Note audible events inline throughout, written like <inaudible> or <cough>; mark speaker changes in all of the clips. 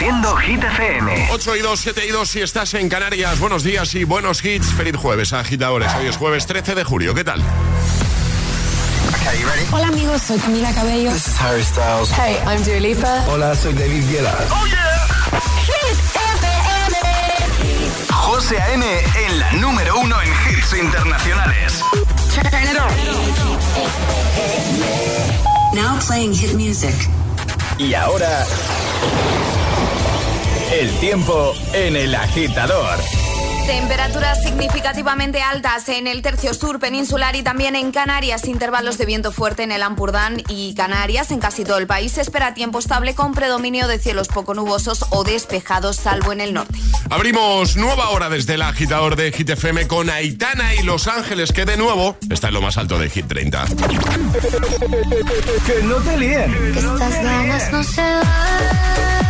Speaker 1: Reproduciendo Hit FM.
Speaker 2: 8 y 2, 7 y 2 si estás en Canarias. Buenos días y buenos hits. Feliz jueves, agitadores. Hoy es jueves 13 de julio. ¿Qué tal?
Speaker 3: Hola amigos, soy Camila Cabello.
Speaker 4: This is Harry Styles.
Speaker 3: Hey, I'm Dua Lipa.
Speaker 5: Hola, soy David Guetta.
Speaker 1: ¡Oh, yeah!
Speaker 3: Hit
Speaker 1: FM. José A.M. en la número uno en hits internacionales.
Speaker 6: Now playing hit music.
Speaker 1: Y ahora... El tiempo en el agitador.
Speaker 7: Temperaturas significativamente altas en el tercio sur peninsular y también en Canarias. Intervalos de viento fuerte en el Ampurdán y Canarias. En casi todo el país se espera tiempo estable con predominio de cielos poco nubosos o despejados, salvo en el norte.
Speaker 2: Abrimos nueva hora desde el agitador de Hit FM con Aitana y Los Ángeles, que de nuevo está en lo más alto de Hit 30.
Speaker 1: que no te líen.
Speaker 8: estas ganas no se van.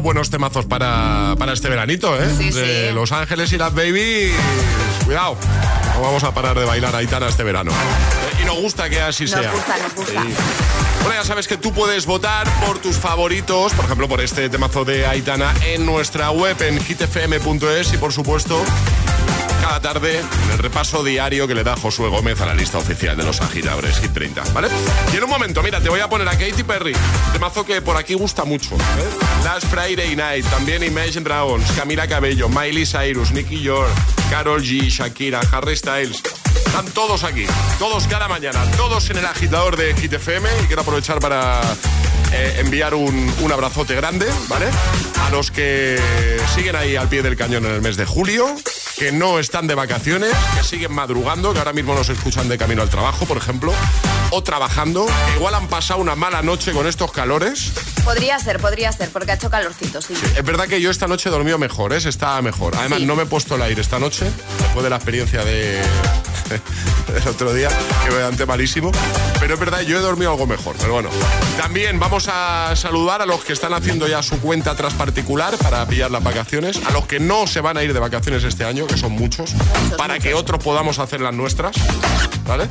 Speaker 2: Buenos temazos para, para este veranito, ¿eh? de Los Ángeles y las Baby. Cuidado, no vamos a parar de bailar Aitana este verano. Eh, y nos gusta que así sea.
Speaker 7: Gusta, nos gusta.
Speaker 2: Bueno, ya sabes que tú puedes votar por tus favoritos, por ejemplo, por este temazo de Aitana en nuestra web en hitfm.es y por supuesto cada tarde en el repaso diario que le da Josué Gómez a la lista oficial de los agitadores Hit 30, ¿vale? Y en un momento, mira, te voy a poner a Katy Perry, temazo que por aquí gusta mucho. ¿eh? Last Friday Night, también Imagine Dragons, Camila Cabello, Miley Cyrus, Nicky York, Carol G, Shakira, Harry Styles. Están todos aquí, todos cada mañana, todos en el agitador de Hit FM y quiero aprovechar para eh, enviar un, un, abrazote grande, ¿vale? A los que siguen ahí al pie del cañón en el mes de julio, que no están de vacaciones, que siguen madrugando, que ahora mismo nos escuchan de camino al trabajo, por ejemplo, o trabajando, igual han pasado una mala noche con estos calores.
Speaker 7: Podría ser, podría ser, porque ha hecho calorcito, sí.
Speaker 2: es verdad que yo esta noche he dormido mejor, ¿eh? Está mejor. Además, no me he puesto el aire esta noche, después de la experiencia de, <laughs> el otro día, que me levanté malísimo. Pero es verdad, yo he dormido algo mejor. Pero bueno, también vamos a saludar a los que están haciendo ya su cuenta tras particular para pillar las vacaciones, a los que no se van a ir de vacaciones este año, que son muchos, para que otros podamos hacer las nuestras. ¿Vale?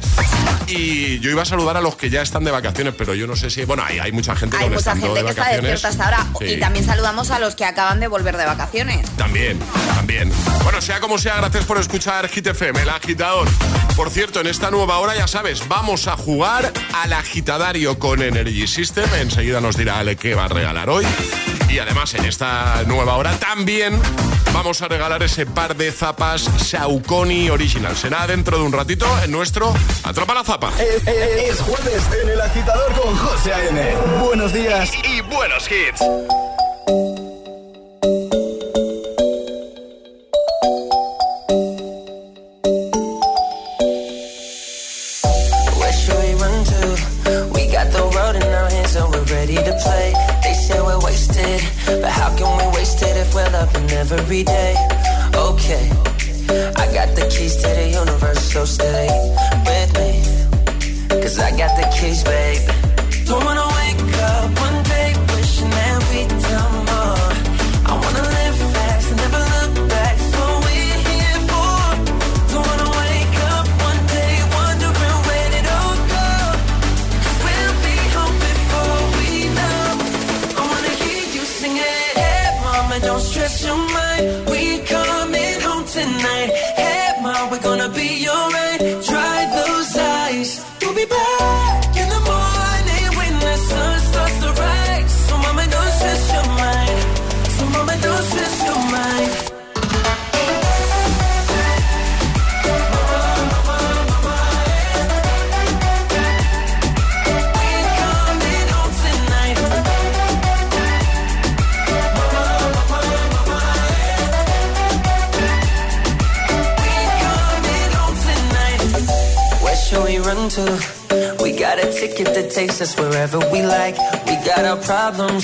Speaker 2: Y yo iba a saludar a los que ya están de vacaciones, pero yo no sé si. Bueno, hay, hay mucha gente
Speaker 7: Hay mucha gente que está despierta hasta ahora.
Speaker 2: Sí.
Speaker 7: Y también saludamos a los que acaban de volver de vacaciones.
Speaker 2: También, también. Bueno, sea como sea, gracias por escuchar Hit FM, el agitador. Por cierto, en esta nueva hora, ya sabes, vamos a jugar al agitadario con Energy System. Enseguida nos dirá Ale qué va a regalar hoy. Y además, en esta nueva hora también vamos a regalar ese par de zapas Saucony Original. Será dentro de un ratito en nuestro Atrapa la Zapa.
Speaker 1: Es, es- es jueves en el agitador con José A.M. Buenos días y, y buenos hits.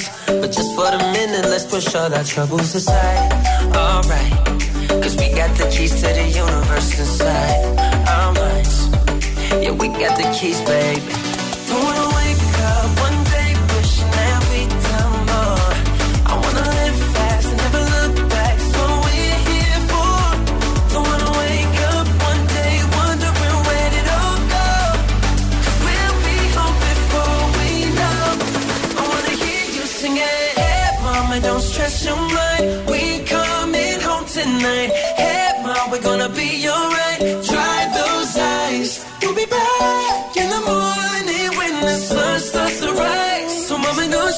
Speaker 9: Problems, but just for the minute, let's push all our troubles aside. Alright, cause we got the keys to the universe inside our minds. Yeah, we got the keys, baby.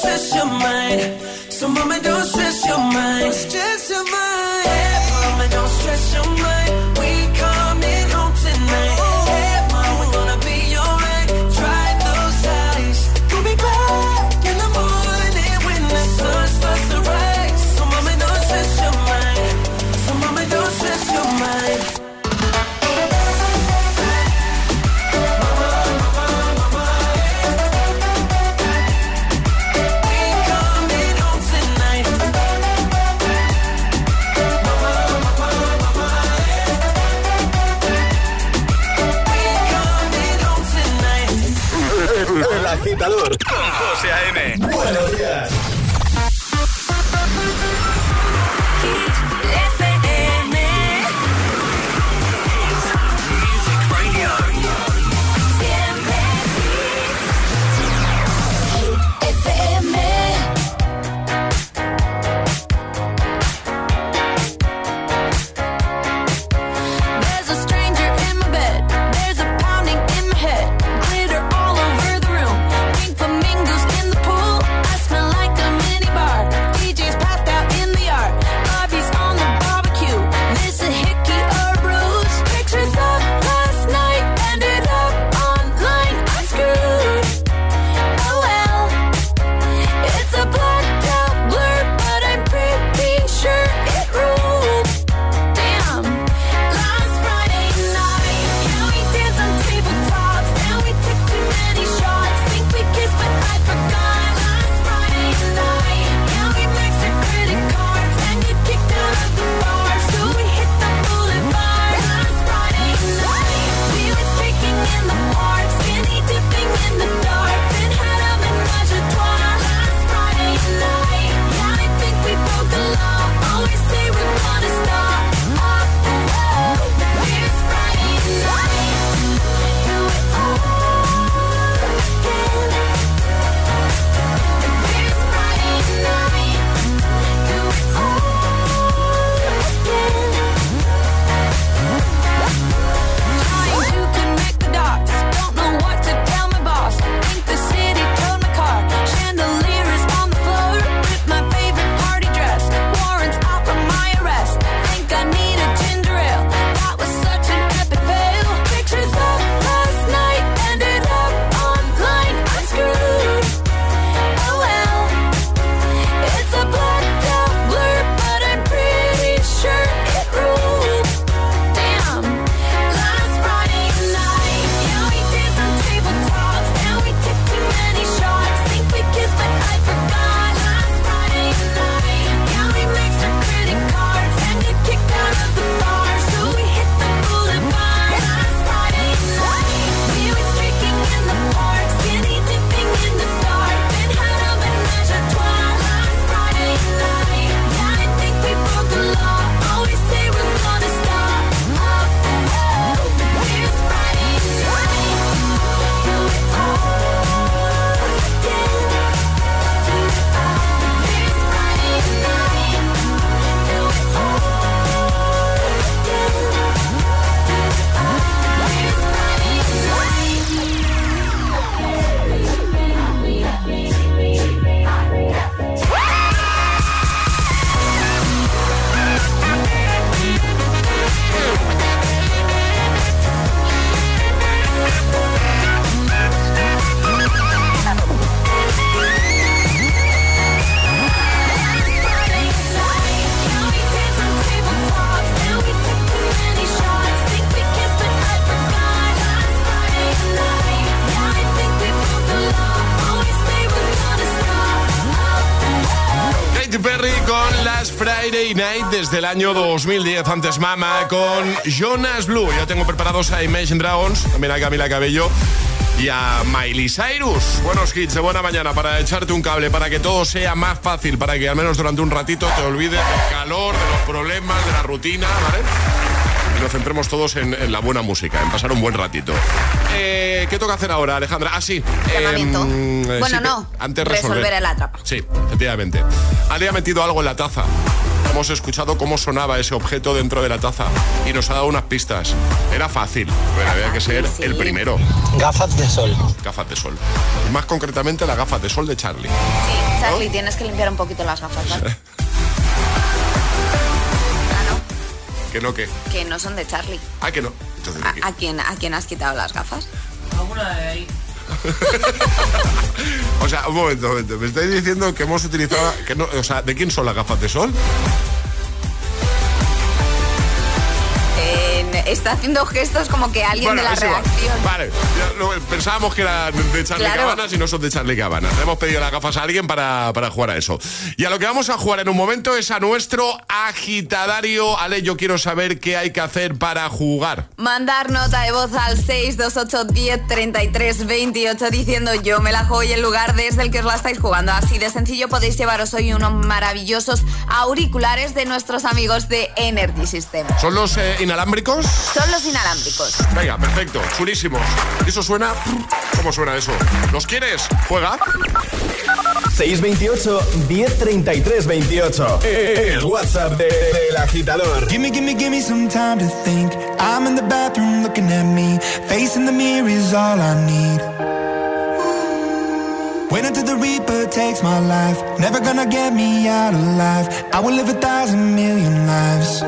Speaker 9: Stress your mind. So, mama, don't stress your mind. Stress your mind.
Speaker 2: Night desde el año 2010. Antes Mama con Jonas Blue. Ya tengo preparados a Imagine Dragons, también a Camila Cabello y a Miley Cyrus. Buenos hits de buena mañana para echarte un cable, para que todo sea más fácil, para que al menos durante un ratito te olvides del calor, de los problemas, de la rutina, ¿vale? Y nos centremos todos en, la buena música, en pasar un buen ratito. Eh, ¿Qué toca hacer ahora, Alejandra? Ah, sí.
Speaker 7: Llamamiento. Em, eh, bueno, no.
Speaker 2: Antes
Speaker 7: resolver. resolver el
Speaker 2: atrapa. Sí, efectivamente. Ale ha metido algo en la taza hemos escuchado cómo sonaba ese objeto dentro de la taza y nos ha dado unas pistas. Era fácil, pero había que ser el primero.
Speaker 5: Gafas de sol.
Speaker 2: Gafas de sol. Y más concretamente las gafas de sol de Charlie.
Speaker 7: Sí, Charlie, tienes que limpiar un poquito las gafas, ¿vale? <laughs>
Speaker 2: ¿Que no qué?
Speaker 7: Que no son de Charlie.
Speaker 2: Ah, que no.
Speaker 7: ¿A, quién, ¿A quién has quitado las gafas?
Speaker 6: Alguna de ahí. <laughs>
Speaker 2: o sea, un momento, un momento. Me estáis diciendo que hemos utilizado. Que no, o sea, ¿de quién son las gafas de sol?
Speaker 7: Está haciendo gestos como que alguien de la reacción.
Speaker 2: Vale, pensábamos que eran de Charlie Cabanas y no son de Charlie Cabanas. hemos pedido las gafas a alguien para, para, jugar a eso. Y a lo que vamos a jugar en un momento es a nuestro agitadario. Ale, yo quiero saber qué hay que hacer para jugar.
Speaker 7: Mandar nota de voz al 628 10 33 28 diciendo yo me la juego y el lugar desde el que os la estáis jugando. Así de sencillo podéis llevaros hoy unos maravillosos auriculares de nuestros amigos de Energy System.
Speaker 2: ¿Son los eh, inalámbricos?
Speaker 7: Son los inalámbricos.
Speaker 2: Venga, perfecto, chulísimos. ¿Eso suena? ¿Cómo suena eso? ¿Los quieres? ¿Juega?
Speaker 1: 628 1033 28. El WhatsApp del de, agitador.
Speaker 10: Gimme, gimme, gimme some time to think. I'm in the bathroom looking at me. Facing the mirror is all I need. Wait until the Reaper takes my life. Never gonna get me out alive. I will live a thousand million lives.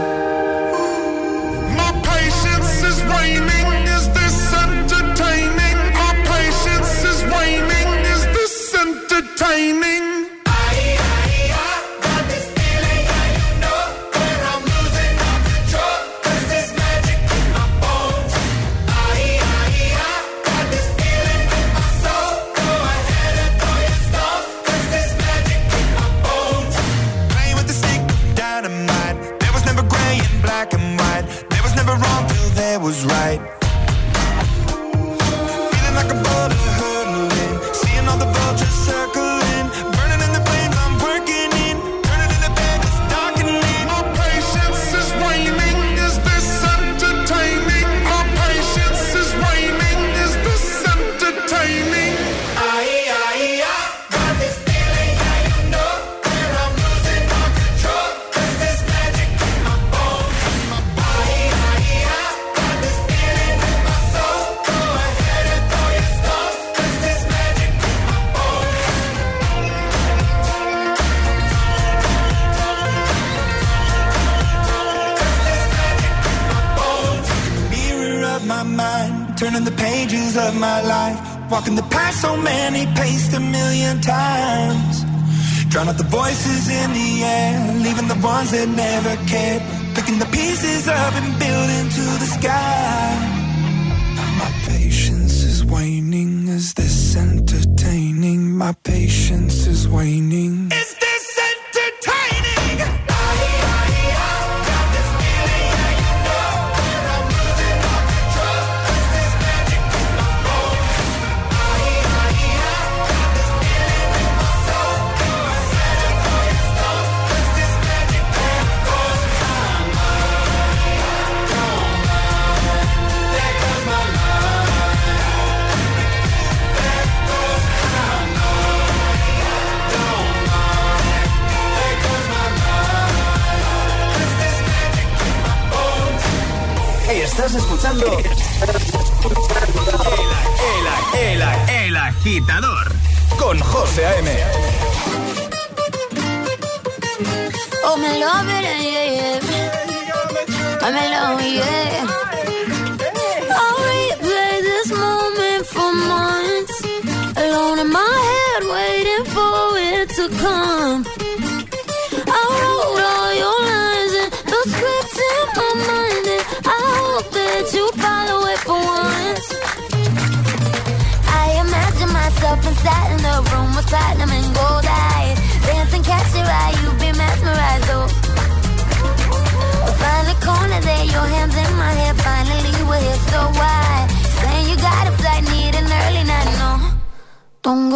Speaker 4: Don't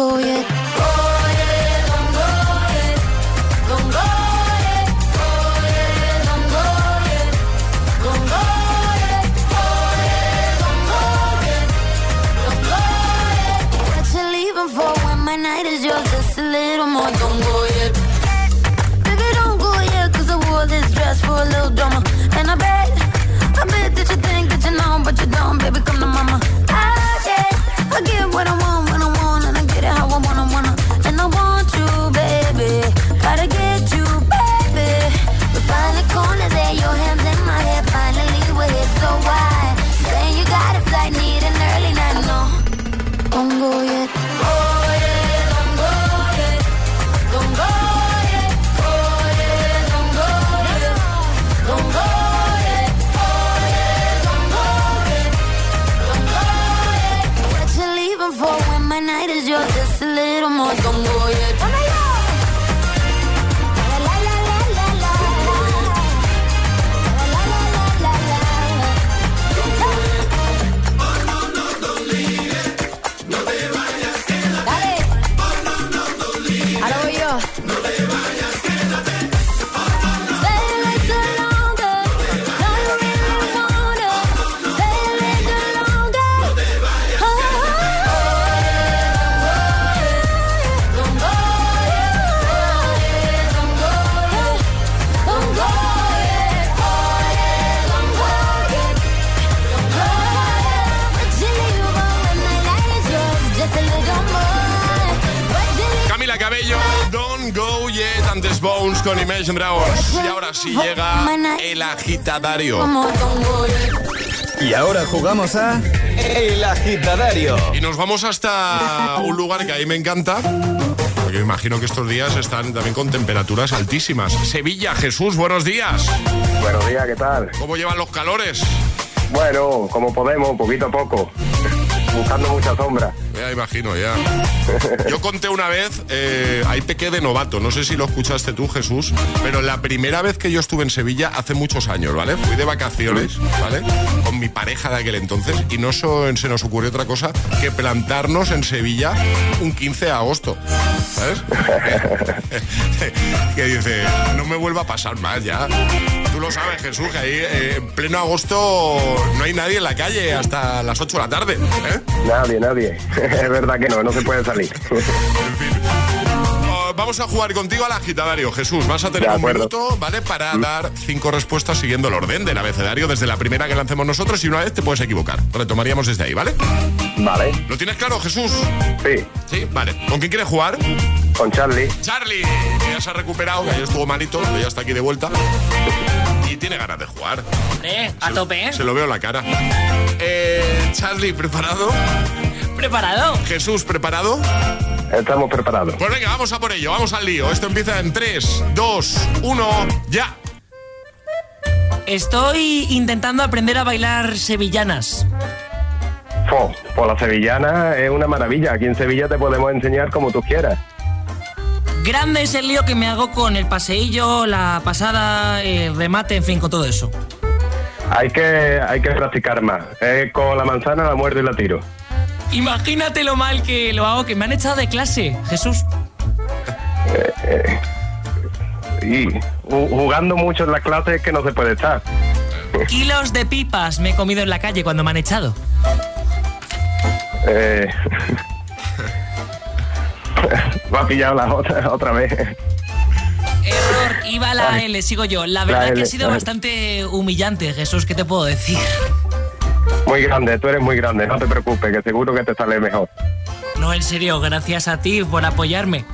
Speaker 2: Sí llega el agitadario.
Speaker 1: Y ahora jugamos a El Agitadario.
Speaker 2: Y nos vamos hasta un lugar que a mí me encanta. Porque me imagino que estos días están también con temperaturas altísimas. Sevilla, Jesús, buenos días.
Speaker 5: Buenos días, ¿qué tal?
Speaker 2: ¿Cómo llevan los calores?
Speaker 5: Bueno, como podemos, poquito a poco. <laughs> Buscando mucha sombra.
Speaker 2: Ya imagino, ya. <laughs> Yo conté una vez, eh, ahí pequé de novato, no sé si lo escuchaste tú, Jesús, pero la primera vez que yo estuve en Sevilla hace muchos años, ¿vale? Fui de vacaciones, ¿vale? Con mi pareja de aquel entonces y no so- se nos ocurrió otra cosa que plantarnos en Sevilla un 15 de agosto, ¿sabes? <laughs> que dice, no me vuelva a pasar más ya. Tú lo sabes, Jesús, que ahí eh, en pleno agosto no hay nadie en la calle hasta las 8 de la tarde, ¿eh?
Speaker 5: Nadie, nadie. <laughs> es verdad que no, no se puede salir.
Speaker 2: En fin. Oh, Vamos a jugar contigo al agitadario, Jesús. Vas a tener un minuto, ¿vale? Para dar cinco respuestas siguiendo el orden del abecedario desde la primera que lancemos nosotros y una vez te puedes equivocar. Retomaríamos desde ahí, ¿vale?
Speaker 5: vale,
Speaker 2: ¿Lo tienes claro, Jesús?
Speaker 5: sí,
Speaker 2: Sí, vale. ¿Con quién quieres jugar?
Speaker 5: con Charlie.
Speaker 2: Charlie, que ya se ha recuperado, que ayer estuvo malito, ya está aquí de vuelta. Y tiene ganas de jugar.
Speaker 6: Eh, a tope, ¿eh?
Speaker 2: Se lo veo en la cara. Eh, Charlie, ¿preparado?
Speaker 6: ¿Preparado?
Speaker 2: Jesús, ¿preparado?
Speaker 5: Estamos preparados.
Speaker 2: Pues venga, vamos a por ello, vamos al lío. Esto empieza en 3, 2, 1, ya.
Speaker 6: Estoy intentando aprender a bailar sevillanas.
Speaker 5: Fo, por la sevillana es una maravilla. Aquí en Sevilla te podemos enseñar como tú quieras.
Speaker 6: Grande es el lío que me hago con el paseillo, la pasada, el remate, en fin, con todo eso.
Speaker 5: Hay que, hay que practicar más. Es con la manzana la muerdo y la tiro.
Speaker 6: Imagínate lo mal que lo hago, que me han echado de clase, Jesús.
Speaker 5: Y ju- jugando mucho en las clases es que no se puede estar. <laughs>
Speaker 6: Kilos de pipas me he comido en la calle cuando me han echado.
Speaker 5: Eh, <laughs> <laughs> me ha pillado la otra, otra vez.
Speaker 6: Error, iba la L, sigo yo. La verdad
Speaker 5: La
Speaker 6: que ha sido bastante humillante, Jesús, ¿qué te puedo decir?
Speaker 5: Muy grande, tú eres muy grande, no te preocupes, que seguro que te sale mejor.
Speaker 6: No, en serio, gracias a ti por apoyarme.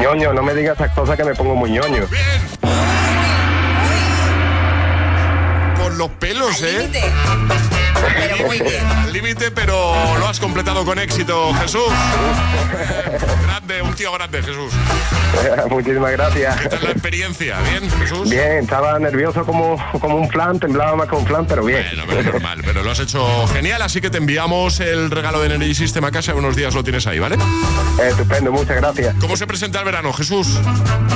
Speaker 5: ñoño, no me digas esas cosas que me pongo muy ñoño.
Speaker 2: Con los pelos, ¿eh?
Speaker 11: Límite. <laughs>
Speaker 2: Al límite, pero lo has completado con éxito, Jesús. Grande, un tío grande, Jesús. <laughs>
Speaker 5: Muchísimas gracias.
Speaker 2: ¿Qué tal la experiencia? ¿Bien, Jesús?
Speaker 5: Bien, estaba nervioso como, como un flan, temblaba más que un flan, pero bien.
Speaker 2: Bueno, pero normal, pero lo has hecho genial, así que te enviamos el regalo de Energy System a casa. Unos días lo tienes ahí, ¿vale?
Speaker 5: Estupendo, muchas gracias.
Speaker 2: ¿Cómo se presenta el verano, Jesús?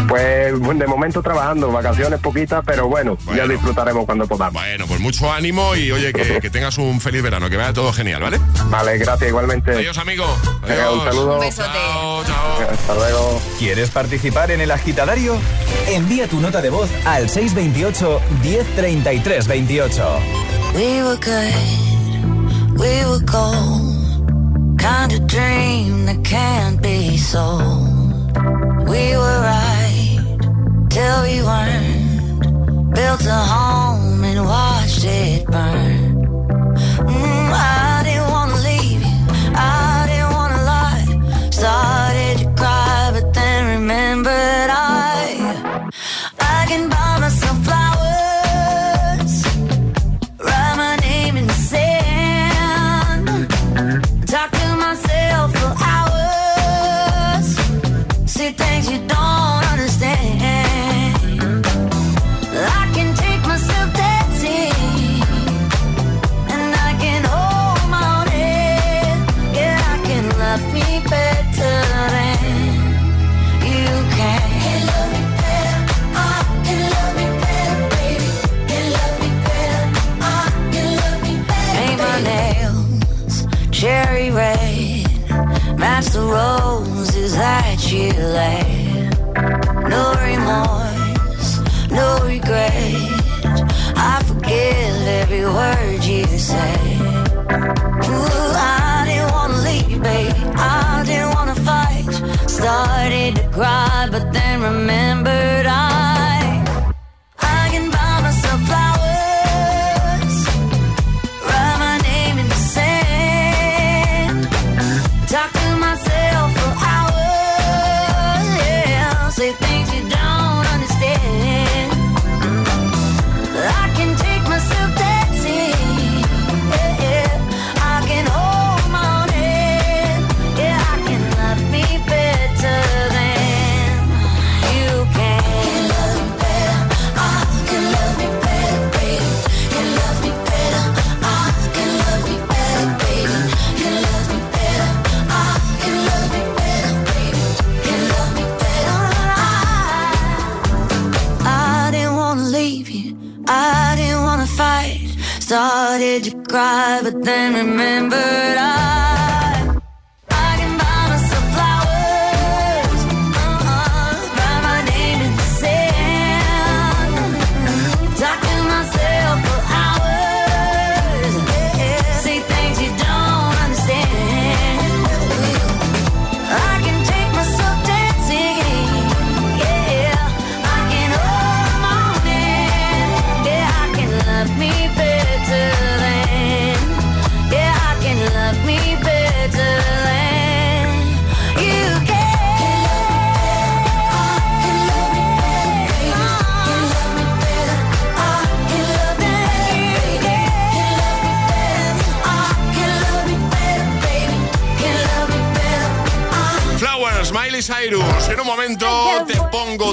Speaker 5: Pues de momento trabajando, vacaciones poquitas, pero bueno, ya disfrutaremos cuando podamos.
Speaker 2: Bueno, pues mucho ánimo y oye, que, que tengas un feliz verano, que vaya todo genial, ¿vale?
Speaker 5: Vale, gracias igualmente.
Speaker 2: Adiós, amigo.
Speaker 5: Venga, un saludo.
Speaker 7: Un besote.
Speaker 2: Chao, chao.
Speaker 5: Hasta luego.
Speaker 1: ¿Quieres participar en el agitadario? Envía tu nota de voz al 628 1033 28.
Speaker 4: We were good, we were gold. Kind of dream that can't be sold. We were right till we weren't. Built a home and watched it burn. Mm,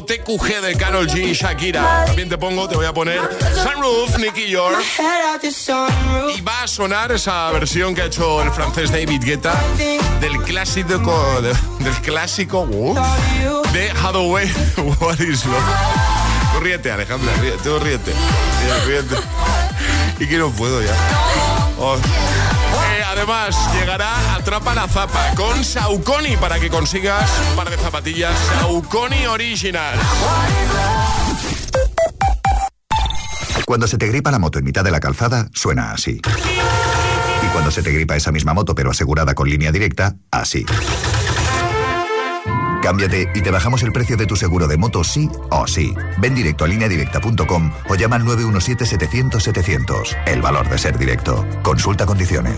Speaker 2: TQG de Carol G y Shakira. También te pongo, te voy a poner Sunroof, Nicky York. Y va a sonar esa versión que ha hecho el francés David Guetta del clásico de- del clásico uh, de Hathaway <laughs> What is Love. Tú ríete, Alejandra, ríete. Ríete, ríete. Y que no puedo ya. Oh. Además, llegará Atrapa la Zapa con Saucony para que consigas un par de zapatillas Saucony Original.
Speaker 12: Cuando se te gripa la moto en mitad de la calzada, suena así. Y cuando se te gripa esa misma moto pero asegurada con línea directa, así. Cámbiate y te bajamos el precio de tu seguro de moto sí o sí. Ven directo a lineadirecta.com o llama al 917-700-700. El valor de ser directo. Consulta condiciones.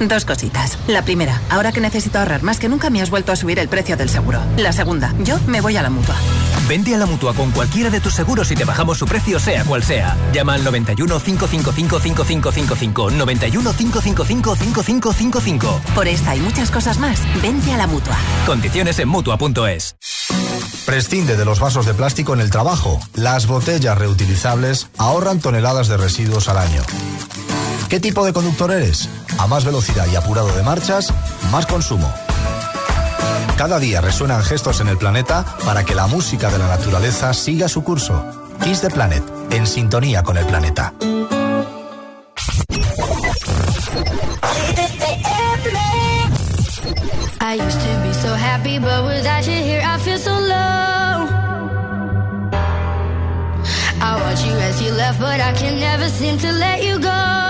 Speaker 13: Dos cositas. La primera, ahora que necesito ahorrar más que nunca me has vuelto a subir el precio del seguro. La segunda, yo me voy a la mutua.
Speaker 14: Vente a la mutua con cualquiera de tus seguros y te bajamos su precio, sea cual sea. Llama al 91 555 5555. 91 555 5555.
Speaker 13: Por esta y muchas cosas más, vente a la mutua.
Speaker 14: Condiciones en mutua.es.
Speaker 15: Prescinde de los vasos de plástico en el trabajo. Las botellas reutilizables ahorran toneladas de residuos al año. ¿Qué tipo de conductor eres? A más velocidad y apurado de marchas, más consumo. Cada día resuenan gestos en el planeta para que la música de la naturaleza siga su curso. Kiss the Planet, en sintonía con el planeta.
Speaker 4: I watch you as you left, but I can never seem to let you go.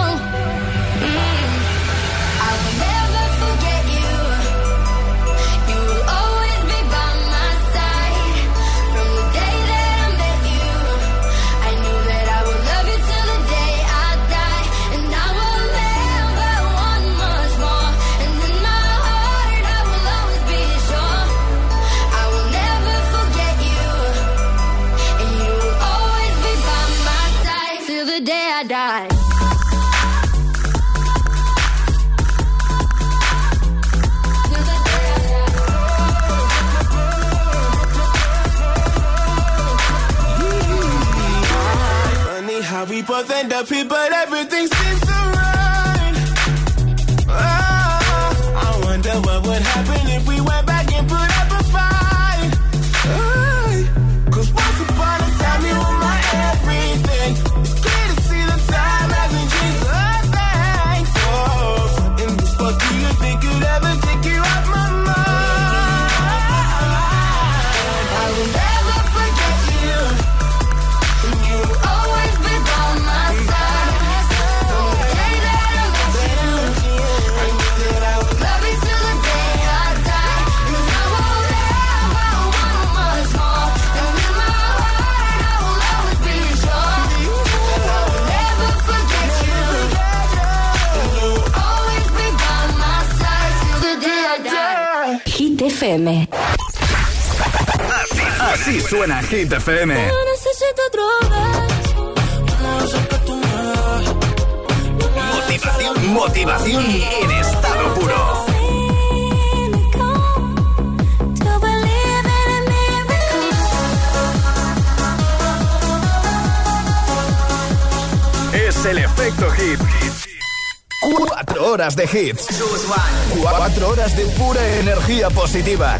Speaker 16: Both end up here, but everything seems so right. Oh, ah, I wonder what would happen if we went back
Speaker 14: Así, suena Hit FM. Motivación, motivación en estado puro. Es el efecto hit Cuatro horas de hits. Cuatro horas de pura energía positiva.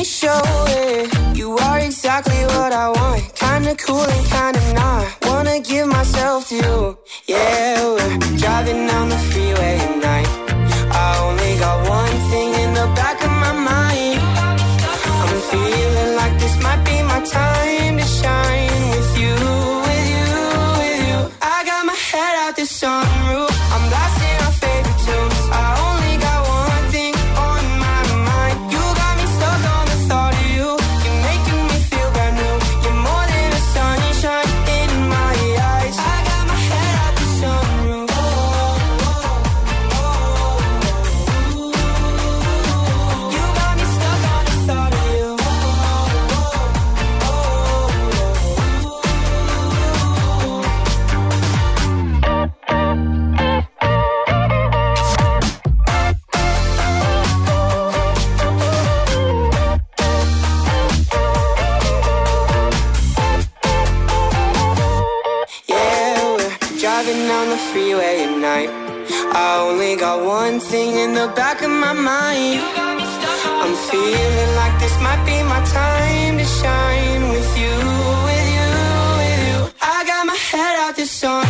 Speaker 4: me show it. You are exactly what I want. Kinda cool and kinda this might be my time to shine with you, with you, with you. I got my head out sunroof.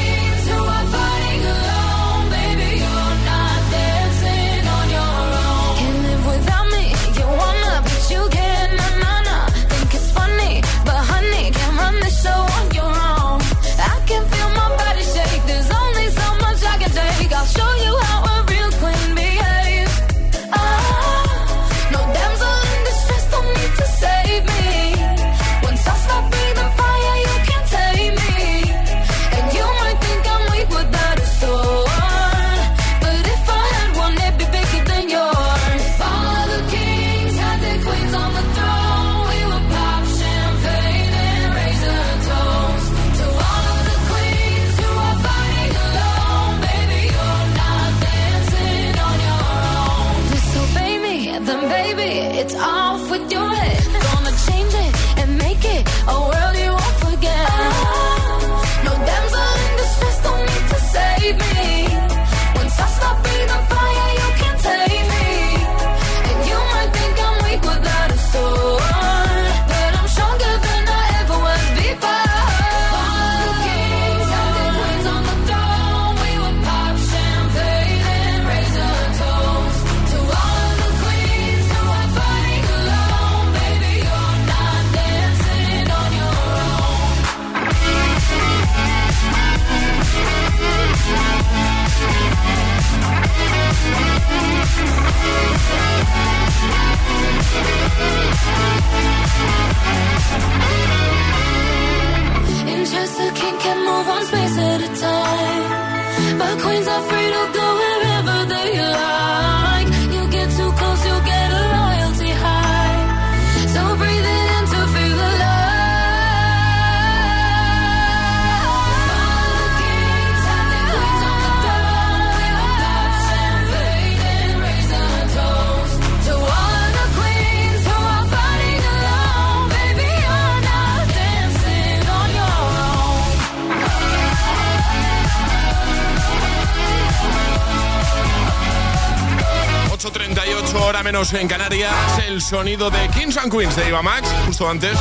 Speaker 2: en Canarias, el sonido de Kings and Queens de Iva Max. Justo antes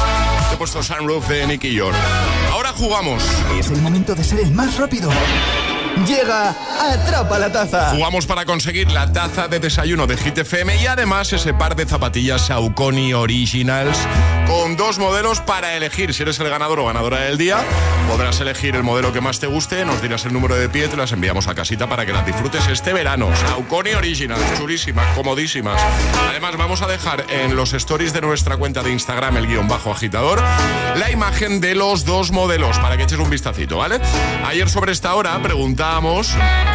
Speaker 2: te he puesto Sunroof de Nicky York. Ahora jugamos.
Speaker 14: Es el momento de ser el más rápido. Llega Atrapa la Taza.
Speaker 2: Jugamos para conseguir la taza de desayuno de Hit FM y además ese par de zapatillas Saucony Originals con dos modelos para elegir. Si eres el ganador o ganadora del día, podrás elegir el modelo que más te guste, nos dirás el número de pie, te las enviamos a casita para que las disfrutes este verano. Saucony Originals, chulísimas, comodísimas. Además, vamos a dejar en los stories de nuestra cuenta de Instagram, el guion bajo agitador, la imagen de los dos modelos para que eches un vistacito, ¿vale? Ayer sobre esta hora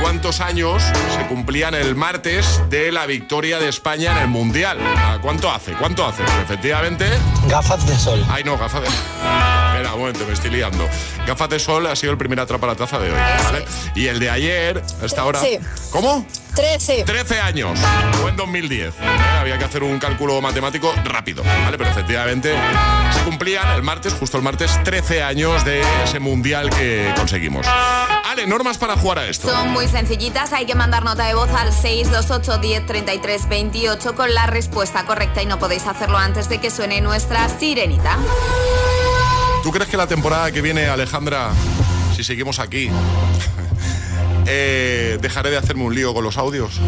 Speaker 2: cuántos años se cumplían el martes de la victoria de España en el Mundial. ¿A ¿Cuánto hace? ¿Cuánto hace? Efectivamente...
Speaker 17: Gafas de sol.
Speaker 2: Ay, no, gafas de... Espera, un momento, me estoy liando. Gafas de sol ha sido el primer atrapa la taza de hoy, ¿vale? Y el de ayer, a esta hora...
Speaker 9: Sí.
Speaker 2: ¿Cómo?
Speaker 9: 13.
Speaker 2: 13 años. Fue en 2010. ¿eh? Había que hacer un cálculo matemático rápido, ¿vale? Pero efectivamente se cumplían el martes, justo el martes, 13 años de ese mundial que conseguimos. Ale, normas para jugar a esto.
Speaker 7: Son muy sencillitas, hay que mandar nota de voz al 628 10 33 28 con la respuesta correcta y no podéis hacerlo antes de que suene nuestra sirenita.
Speaker 2: ¿Tú crees que la temporada que viene, Alejandra, si seguimos aquí, que dejaré de hacerme un lío con los audios?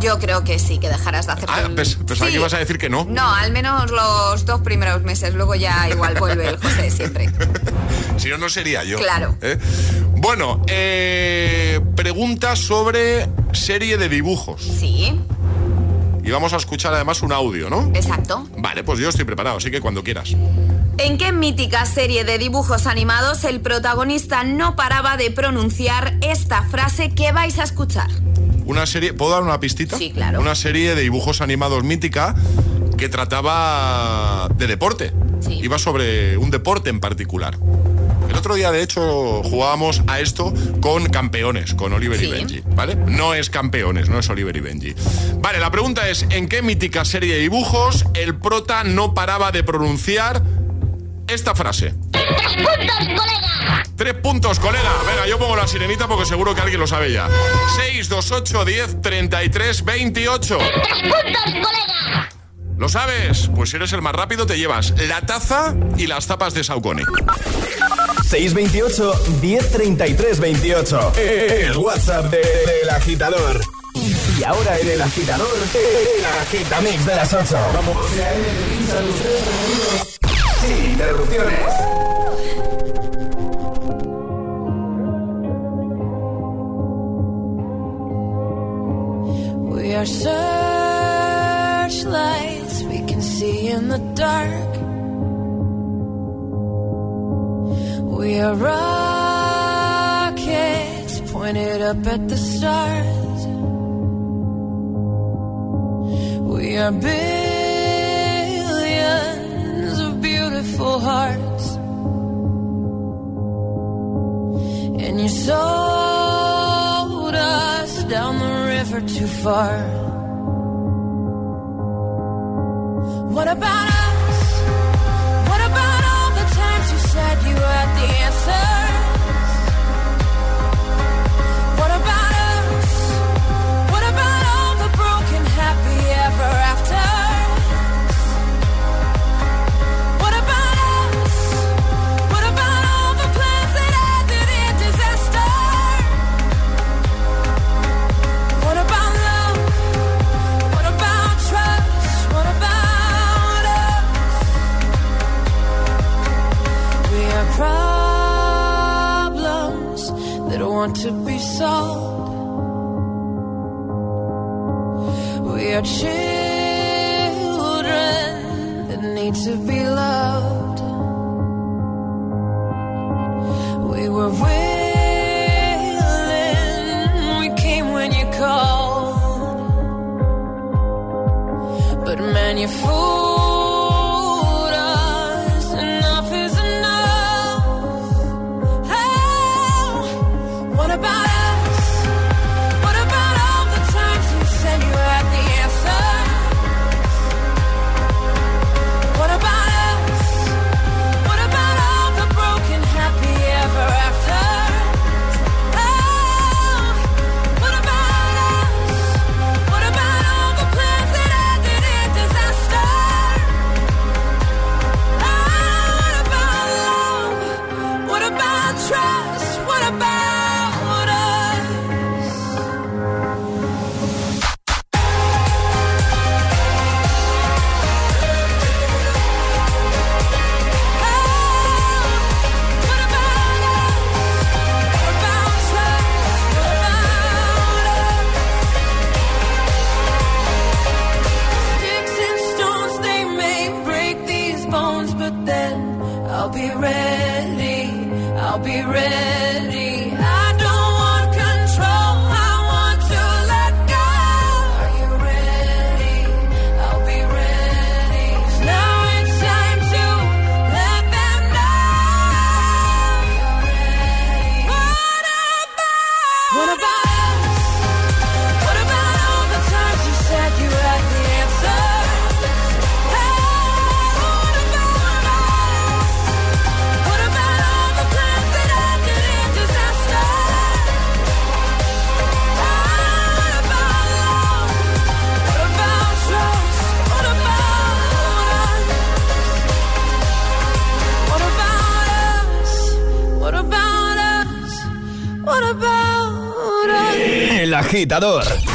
Speaker 7: Yo creo que sí, que dejarás de hacer
Speaker 2: Ah, pens- pensaba que ibas a decir que no.
Speaker 7: No, al menos los dos primeros meses, luego ya igual vuelve el José de siempre. <laughs>
Speaker 2: Si no, no sería yo.
Speaker 7: Claro.
Speaker 2: ¿eh? Bueno, eh, pregunta sobre serie de dibujos.
Speaker 7: Sí,
Speaker 2: Y vamos a escuchar además un audio, ¿no?
Speaker 7: exacto.
Speaker 2: Vale, pues yo estoy preparado, así que cuando quieras.
Speaker 7: ¿En qué mítica serie de dibujos animados el protagonista no paraba de pronunciar esta frase que vais a escuchar?
Speaker 2: Una serie, ¿puedo dar una pistita?
Speaker 7: Sí, claro.
Speaker 2: Una serie de dibujos animados mítica que trataba de deporte. Iba sobre un deporte en particular. El otro día, de hecho, jugábamos a esto con campeones, con Oliver y. Benji, ¿vale? No es campeones, no es Oliver y Benji. Vale, la pregunta es, ¿en qué mítica serie de dibujos el prota no paraba de pronunciar esta frase?
Speaker 17: ¡Tres puntos, colega!
Speaker 2: Tres puntos, colega. Venga, yo pongo la sirenita porque seguro que alguien lo sabe ya. 6, 2, 8, 10, 33, 28.
Speaker 17: ¡Tres puntos, colega!
Speaker 2: ¿Lo sabes? Pues si eres el más rápido te llevas la taza y las tapas de Saucony.
Speaker 14: 628 1033 28. El WhatsApp de- del agitador. Y ahora en el agitador, el agitamix de las 8. Vamos. Sin interrupciones.
Speaker 9: We are searchlights we can see in the dark. We are rockets pointed up at the stars. We are billions of beautiful hearts. And you sold us down the river too far. What about us? You had the answers?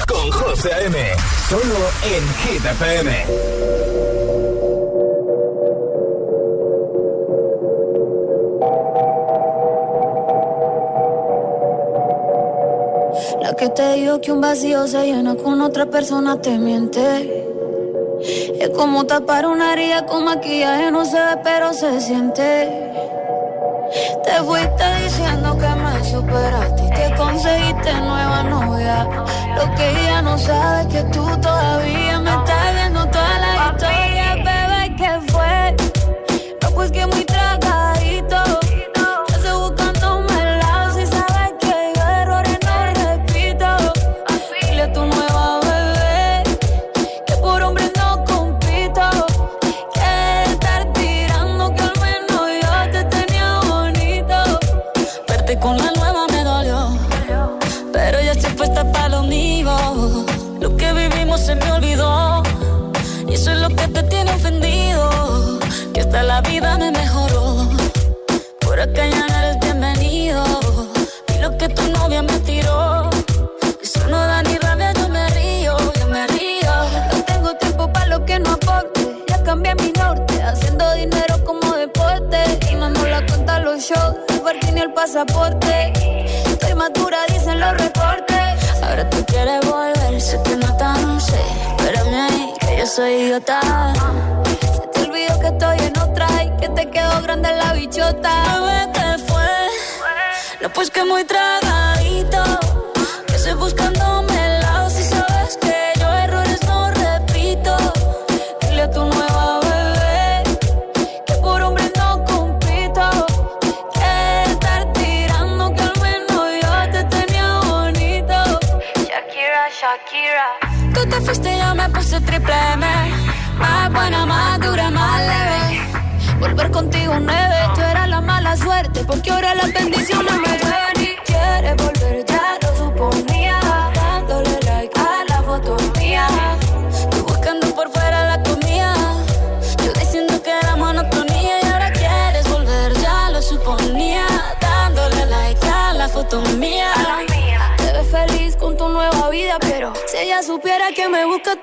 Speaker 1: con José M. Solo en Hit
Speaker 18: La que te dijo que un vacío se llena con otra persona te miente. Es como tapar una herida con maquillaje, no se ve, pero se siente. Te fuiste diciendo que me superaste que conseguiste nueva novia. Lo que ella no sabe es que tú todavía me estás.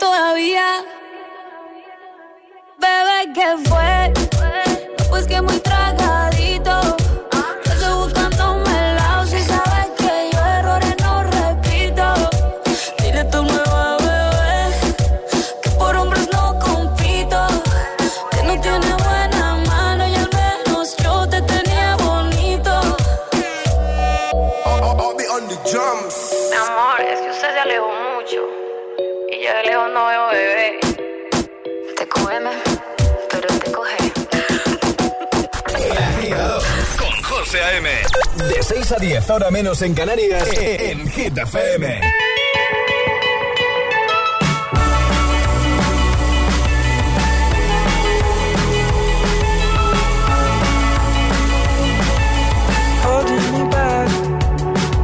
Speaker 18: todavía. Bebé, ¿qué fue? No, pues que muy
Speaker 1: traga José A.M. De 6 a 10, ahora menos en Canarias, en Hit FM.
Speaker 19: Holding me back,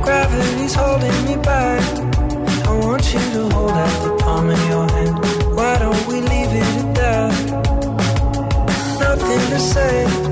Speaker 19: gravity's holding me back. I want you to hold out the palm of your hand. Why don't we leave it at that? Nothing to say.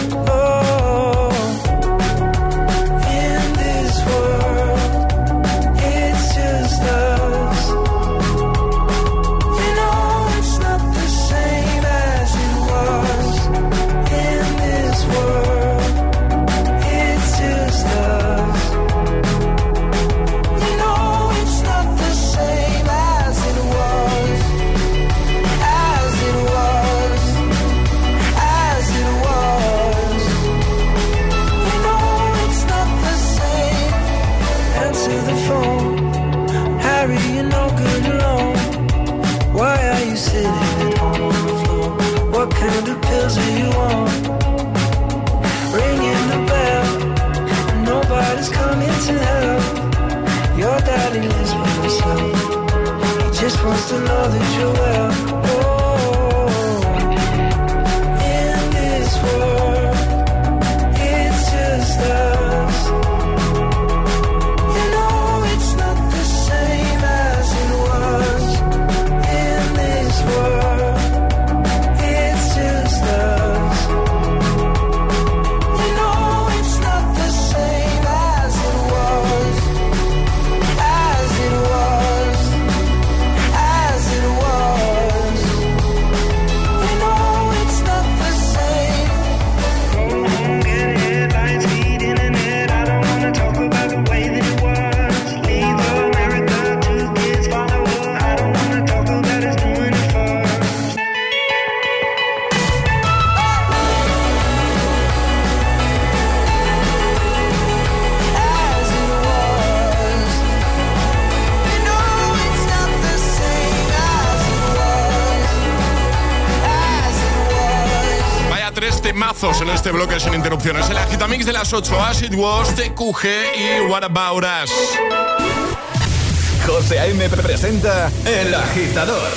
Speaker 19: You're no good alone. Why are you sitting on the floor? What kind of pills are you on? Ringing the bell, nobody's coming to help. Your daddy lives by himself. He just wants to know that you're well.
Speaker 2: Este bloque sin interrupciones. El agitamix de las 8, As It Was, TQG y What About Us.
Speaker 1: José A.M. presenta El Agitador.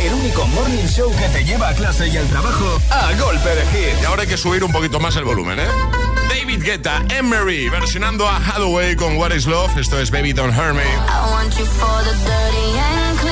Speaker 1: El único morning show que te lleva a clase y al trabajo a golpe de hit.
Speaker 2: Y ahora hay que subir un poquito más el volumen, ¿eh? David Guetta, Emery, versionando a Hathaway con What is Love. Esto es Baby Don't Hurt Me.
Speaker 4: I want you for the dirty and clean.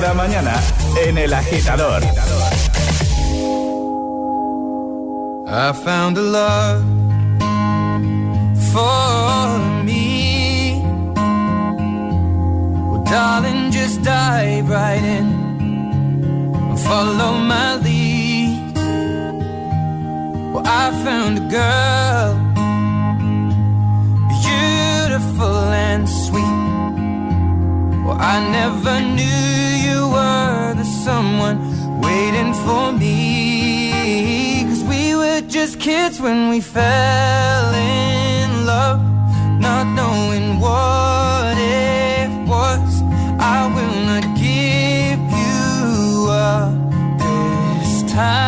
Speaker 1: cada mañana en El Agitador.
Speaker 19: I found a love for me. Well, darling, just dive right in and follow my lead. Well, I found a girl, beautiful and sweet. Well, I never knew you were the someone waiting for me. Cause we were just kids when we fell in love, not knowing what it was. I will not give you up this time.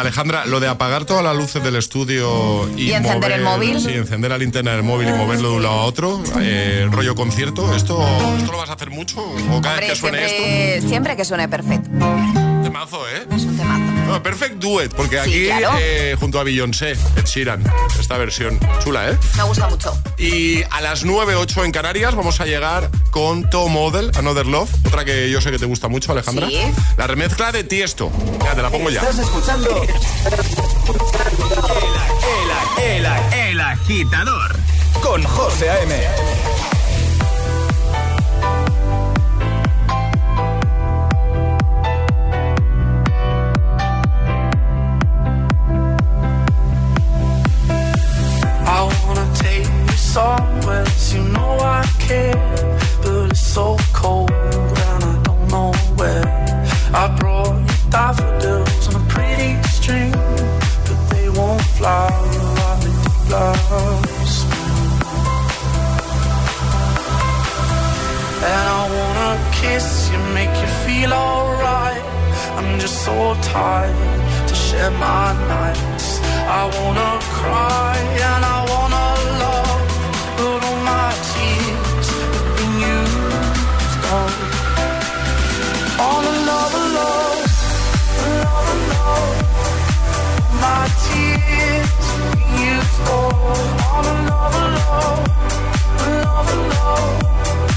Speaker 2: Alejandra, lo de apagar todas las luces del estudio y,
Speaker 7: ¿Y encender el móvil?
Speaker 2: Sí, encender la linterna del móvil y moverlo de un lado a otro, eh, rollo concierto, ¿esto, ¿esto lo vas a hacer mucho? ¿O cada vez que suene
Speaker 7: siempre, siempre que suene perfecto.
Speaker 2: esto? Temazo, ¿eh?
Speaker 7: Es un
Speaker 2: perfect Duet, porque
Speaker 7: Sí,
Speaker 2: aquí
Speaker 7: claro.
Speaker 2: eh, junto a Beyoncé, Ed Sheeran, esta versión chula, ¿eh?
Speaker 7: Me gusta mucho.
Speaker 2: Y a las 9.08 en Canarias vamos a llegar con Top Model, Another Love, otra que yo sé que te gusta mucho, Alejandra.
Speaker 7: Sí.
Speaker 2: La remezcla de Tiesto. Ya, te la pongo ya.
Speaker 1: Estás escuchando <laughs> el, el, el, el agitador con José A.M.
Speaker 20: I brought you thive on a pretty stream, but they won't fly you while they flour smell And I wanna kiss you, make you feel alright. I'm just so tired to share my nights. I wanna cry and I wanna love, but used up. On another love, another love.